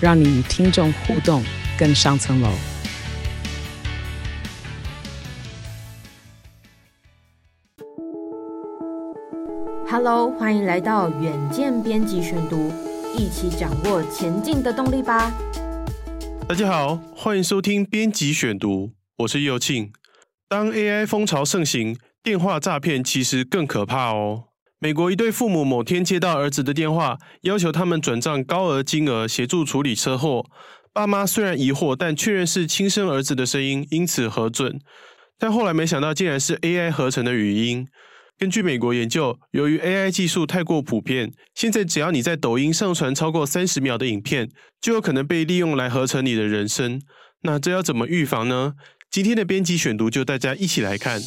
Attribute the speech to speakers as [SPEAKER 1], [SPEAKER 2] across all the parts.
[SPEAKER 1] 让你与听众互动更上层楼。
[SPEAKER 2] Hello，欢迎来到远见编辑选读，一起掌握前进的动力吧。
[SPEAKER 3] 大家好，欢迎收听编辑选读，我是佑庆。当 AI 风潮盛行，电话诈骗其实更可怕哦。美国一对父母某天接到儿子的电话，要求他们转账高额金额协助处理车祸。爸妈虽然疑惑，但确认是亲生儿子的声音，因此核准。但后来没想到，竟然是 AI 合成的语音。根据美国研究，由于 AI 技术太过普遍，现在只要你在抖音上传超过三十秒的影片，就有可能被利用来合成你的人声。那这要怎么预防呢？今天的编辑选读就大家一起来看。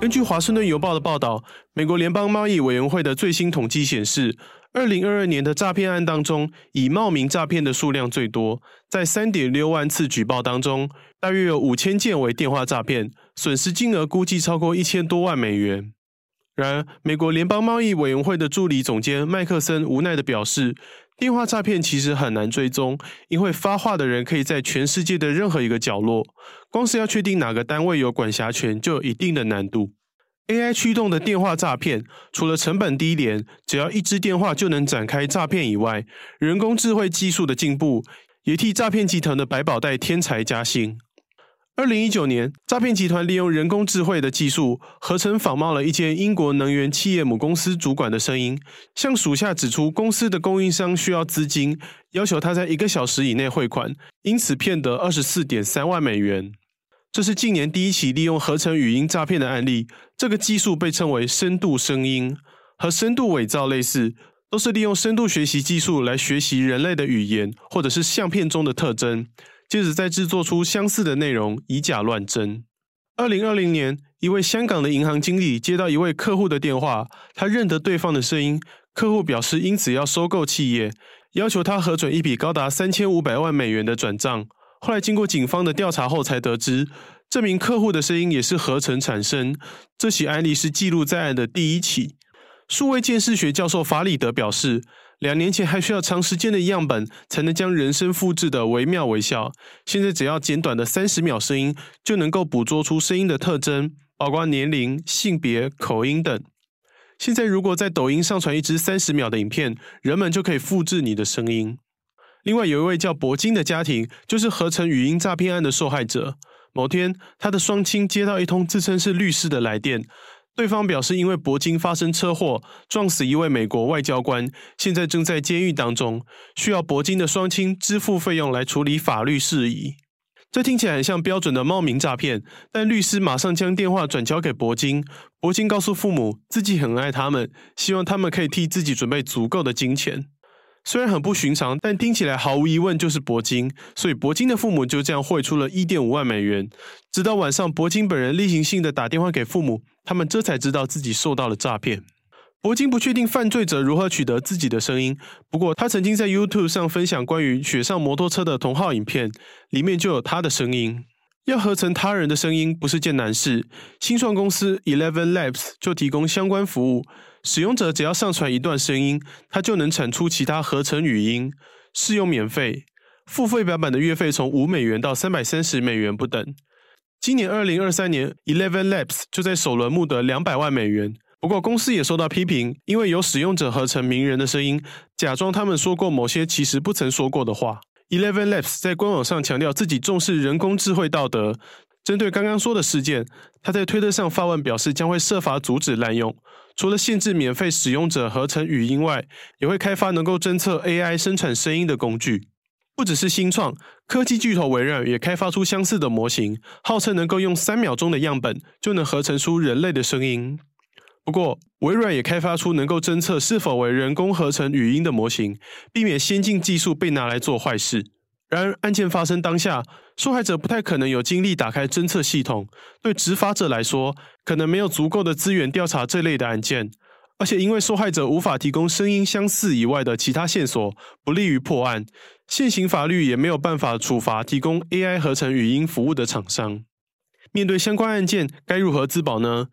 [SPEAKER 3] 根据《华盛顿邮报》的报道，美国联邦贸易委员会的最新统计显示，二零二二年的诈骗案当中，以冒名诈骗的数量最多，在三点六万次举报当中，大约有五千件为电话诈骗，损失金额估计超过一千多万美元。然而，美国联邦贸易委员会的助理总监麦克森无奈地表示，电话诈骗其实很难追踪，因为发话的人可以在全世界的任何一个角落，光是要确定哪个单位有管辖权，就有一定的难度。AI 驱动的电话诈骗，除了成本低廉，只要一支电话就能展开诈骗以外，人工智慧技术的进步也替诈骗集团的百宝袋添柴加薪。二零一九年，诈骗集团利用人工智慧的技术，合成仿冒了一间英国能源企业母公司主管的声音，向属下指出公司的供应商需要资金，要求他在一个小时以内汇款，因此骗得二十四点三万美元。这是近年第一起利用合成语音诈骗的案例。这个技术被称为深度声音，和深度伪造类似，都是利用深度学习技术来学习人类的语言或者是相片中的特征，接着再制作出相似的内容，以假乱真。二零二零年，一位香港的银行经理接到一位客户的电话，他认得对方的声音，客户表示因此要收购企业，要求他核准一笔高达三千五百万美元的转账。后来经过警方的调查后，才得知这名客户的声音也是合成产生。这起案例是记录在案的第一起。数位鉴识学教授法里德表示，两年前还需要长时间的样本才能将人声复制得惟妙惟肖，现在只要简短的三十秒声音就能够捕捉出声音的特征，包括年龄、性别、口音等。现在如果在抖音上传一支三十秒的影片，人们就可以复制你的声音。另外有一位叫博金的家庭，就是合成语音诈骗案的受害者。某天，他的双亲接到一通自称是律师的来电，对方表示因为铂金发生车祸，撞死一位美国外交官，现在正在监狱当中，需要铂金的双亲支付费用来处理法律事宜。这听起来很像标准的冒名诈骗，但律师马上将电话转交给铂金，铂金告诉父母自己很爱他们，希望他们可以替自己准备足够的金钱。虽然很不寻常，但听起来毫无疑问就是铂金，所以铂金的父母就这样汇出了一点五万美元。直到晚上，铂金本人例行性的打电话给父母，他们这才知道自己受到了诈骗。铂金不确定犯罪者如何取得自己的声音，不过他曾经在 YouTube 上分享关于雪上摩托车的同号影片，里面就有他的声音。要合成他人的声音不是件难事，新创公司 Eleven Labs 就提供相关服务。使用者只要上传一段声音，它就能产出其他合成语音。试用免费，付费版本的月费从五美元到三百三十美元不等。今年二零二三年，Eleven Labs 就在首轮募得两百万美元。不过公司也受到批评，因为有使用者合成名人的声音，假装他们说过某些其实不曾说过的话。Eleven Labs 在官网上强调自己重视人工智慧道德。针对刚刚说的事件，他在推特上发文表示将会设法阻止滥用。除了限制免费使用者合成语音外，也会开发能够侦测 AI 生产声音的工具。不只是新创，科技巨头微软也开发出相似的模型，号称能够用三秒钟的样本就能合成出人类的声音。不过，微软也开发出能够侦测是否为人工合成语音的模型，避免先进技术被拿来做坏事。然而，案件发生当下，受害者不太可能有精力打开侦测系统，对执法者来说，可能没有足够的资源调查这类的案件。而且，因为受害者无法提供声音相似以外的其他线索，不利于破案。现行法律也没有办法处罚提供 AI 合成语音服务的厂商。面对相关案件，该如何自保呢？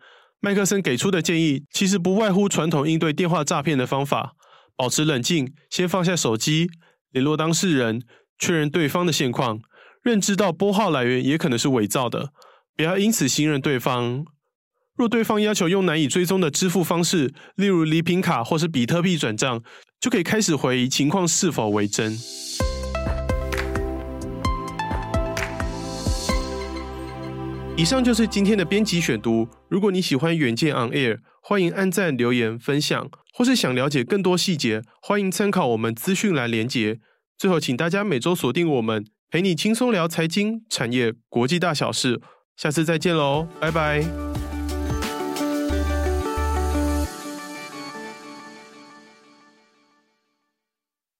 [SPEAKER 3] 麦克森给出的建议其实不外乎传统应对电话诈骗的方法：保持冷静，先放下手机，联络当事人。确认对方的现况，认知到拨号来源也可能是伪造的，不要因此信任对方。若对方要求用难以追踪的支付方式，例如礼品卡或是比特币转账，就可以开始怀疑情况是否为真。以上就是今天的编辑选读。如果你喜欢远见 On Air，欢迎按赞、留言、分享，或是想了解更多细节，欢迎参考我们资讯栏连结。最后，请大家每周锁定我们，陪你轻松聊财经、产业、国际大小事。下次再见喽，拜拜。